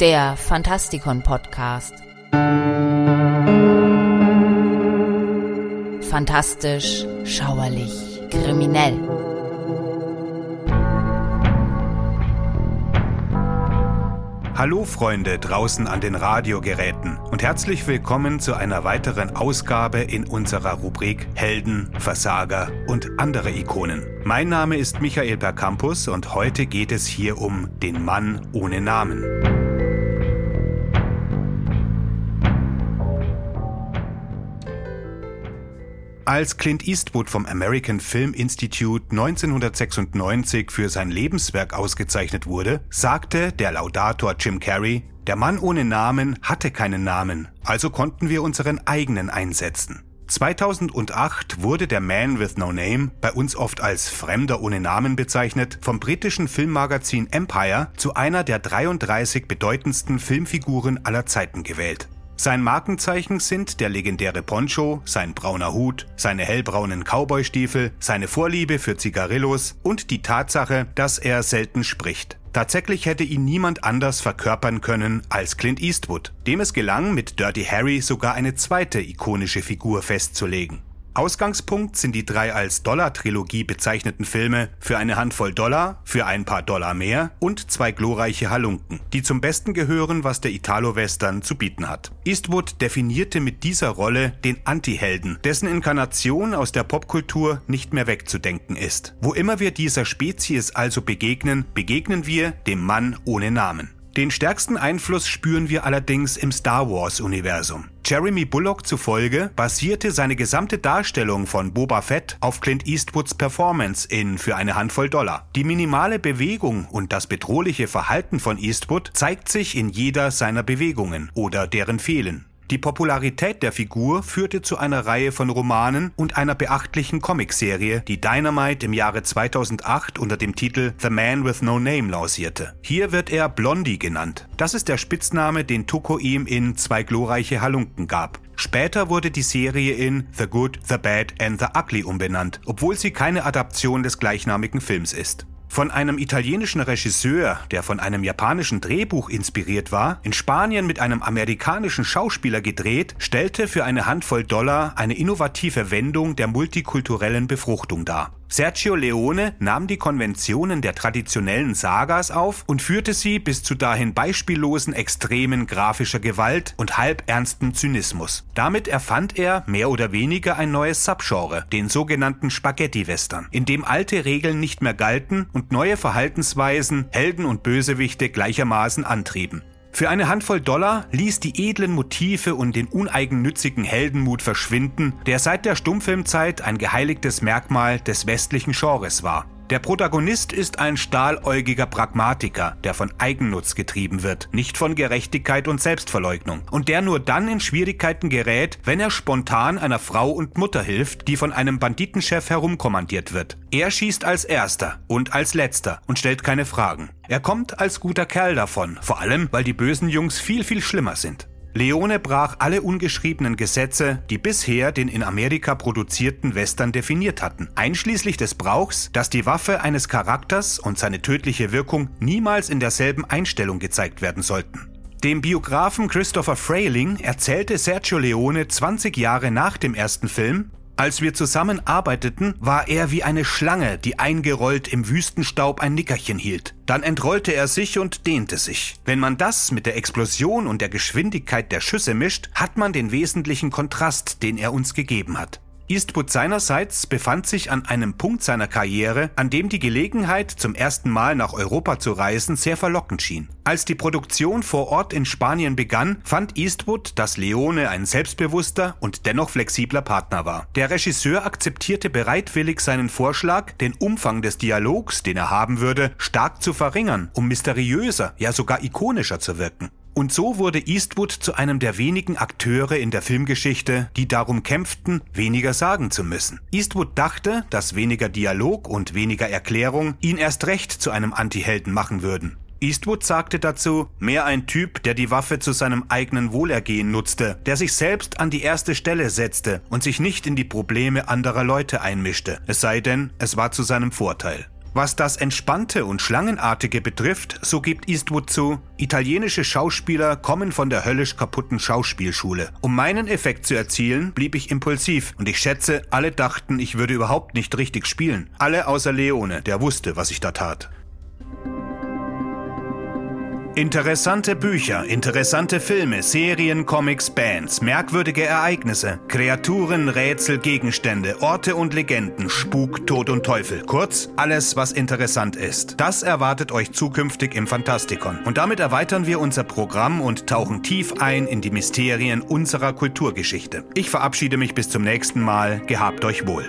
der Fantastikon Podcast. Fantastisch, schauerlich, kriminell. Hallo Freunde draußen an den Radiogeräten und herzlich willkommen zu einer weiteren Ausgabe in unserer Rubrik Helden, Versager und andere Ikonen. Mein Name ist Michael Percampus und heute geht es hier um den Mann ohne Namen. Als Clint Eastwood vom American Film Institute 1996 für sein Lebenswerk ausgezeichnet wurde, sagte der Laudator Jim Carrey, der Mann ohne Namen hatte keinen Namen, also konnten wir unseren eigenen einsetzen. 2008 wurde der Man with No Name, bei uns oft als Fremder ohne Namen bezeichnet, vom britischen Filmmagazin Empire zu einer der 33 bedeutendsten Filmfiguren aller Zeiten gewählt. Sein Markenzeichen sind der legendäre Poncho, sein brauner Hut, seine hellbraunen Cowboystiefel, seine Vorliebe für Zigarillos und die Tatsache, dass er selten spricht. Tatsächlich hätte ihn niemand anders verkörpern können als Clint Eastwood, dem es gelang, mit Dirty Harry sogar eine zweite ikonische Figur festzulegen. Ausgangspunkt sind die drei als Dollar-Trilogie bezeichneten Filme Für eine Handvoll Dollar, Für ein paar Dollar mehr und Zwei glorreiche Halunken, die zum Besten gehören, was der Italo-Western zu bieten hat. Eastwood definierte mit dieser Rolle den Anti-Helden, dessen Inkarnation aus der Popkultur nicht mehr wegzudenken ist. Wo immer wir dieser Spezies also begegnen, begegnen wir dem Mann ohne Namen. Den stärksten Einfluss spüren wir allerdings im Star Wars-Universum. Jeremy Bullock zufolge basierte seine gesamte Darstellung von Boba Fett auf Clint Eastwoods Performance in Für eine Handvoll Dollar. Die minimale Bewegung und das bedrohliche Verhalten von Eastwood zeigt sich in jeder seiner Bewegungen oder deren Fehlen. Die Popularität der Figur führte zu einer Reihe von Romanen und einer beachtlichen Comicserie, die Dynamite im Jahre 2008 unter dem Titel The Man with No Name lancierte. Hier wird er Blondie genannt. Das ist der Spitzname, den Tuko ihm in Zwei glorreiche Halunken gab. Später wurde die Serie in The Good, The Bad and The Ugly umbenannt, obwohl sie keine Adaption des gleichnamigen Films ist. Von einem italienischen Regisseur, der von einem japanischen Drehbuch inspiriert war, in Spanien mit einem amerikanischen Schauspieler gedreht, stellte für eine Handvoll Dollar eine innovative Wendung der multikulturellen Befruchtung dar. Sergio Leone nahm die Konventionen der traditionellen Sagas auf und führte sie bis zu dahin beispiellosen Extremen grafischer Gewalt und halbernsten Zynismus. Damit erfand er mehr oder weniger ein neues Subgenre, den sogenannten Spaghetti-Western, in dem alte Regeln nicht mehr galten und neue Verhaltensweisen Helden und Bösewichte gleichermaßen antrieben. Für eine Handvoll Dollar ließ die edlen Motive und den uneigennützigen Heldenmut verschwinden, der seit der Stummfilmzeit ein geheiligtes Merkmal des westlichen Genres war. Der Protagonist ist ein stahläugiger Pragmatiker, der von Eigennutz getrieben wird, nicht von Gerechtigkeit und Selbstverleugnung, und der nur dann in Schwierigkeiten gerät, wenn er spontan einer Frau und Mutter hilft, die von einem Banditenchef herumkommandiert wird. Er schießt als erster und als letzter und stellt keine Fragen. Er kommt als guter Kerl davon, vor allem weil die bösen Jungs viel, viel schlimmer sind. Leone brach alle ungeschriebenen Gesetze, die bisher den in Amerika produzierten Western definiert hatten, einschließlich des Brauchs, dass die Waffe eines Charakters und seine tödliche Wirkung niemals in derselben Einstellung gezeigt werden sollten. Dem Biografen Christopher Frayling erzählte Sergio Leone 20 Jahre nach dem ersten Film, als wir zusammen arbeiteten, war er wie eine Schlange, die eingerollt im Wüstenstaub ein Nickerchen hielt. Dann entrollte er sich und dehnte sich. Wenn man das mit der Explosion und der Geschwindigkeit der Schüsse mischt, hat man den wesentlichen Kontrast, den er uns gegeben hat. Eastwood seinerseits befand sich an einem Punkt seiner Karriere, an dem die Gelegenheit, zum ersten Mal nach Europa zu reisen, sehr verlockend schien. Als die Produktion vor Ort in Spanien begann, fand Eastwood, dass Leone ein selbstbewusster und dennoch flexibler Partner war. Der Regisseur akzeptierte bereitwillig seinen Vorschlag, den Umfang des Dialogs, den er haben würde, stark zu verringern, um mysteriöser, ja sogar ikonischer zu wirken. Und so wurde Eastwood zu einem der wenigen Akteure in der Filmgeschichte, die darum kämpften, weniger sagen zu müssen. Eastwood dachte, dass weniger Dialog und weniger Erklärung ihn erst recht zu einem Antihelden machen würden. Eastwood sagte dazu, mehr ein Typ, der die Waffe zu seinem eigenen Wohlergehen nutzte, der sich selbst an die erste Stelle setzte und sich nicht in die Probleme anderer Leute einmischte, es sei denn, es war zu seinem Vorteil. Was das Entspannte und Schlangenartige betrifft, so gibt Eastwood zu, italienische Schauspieler kommen von der höllisch kaputten Schauspielschule. Um meinen Effekt zu erzielen, blieb ich impulsiv und ich schätze, alle dachten, ich würde überhaupt nicht richtig spielen. Alle außer Leone, der wusste, was ich da tat. Interessante Bücher, interessante Filme, Serien, Comics, Bands, merkwürdige Ereignisse, Kreaturen, Rätsel, Gegenstände, Orte und Legenden, Spuk, Tod und Teufel. Kurz, alles, was interessant ist. Das erwartet euch zukünftig im Fantastikon. Und damit erweitern wir unser Programm und tauchen tief ein in die Mysterien unserer Kulturgeschichte. Ich verabschiede mich bis zum nächsten Mal. Gehabt euch wohl.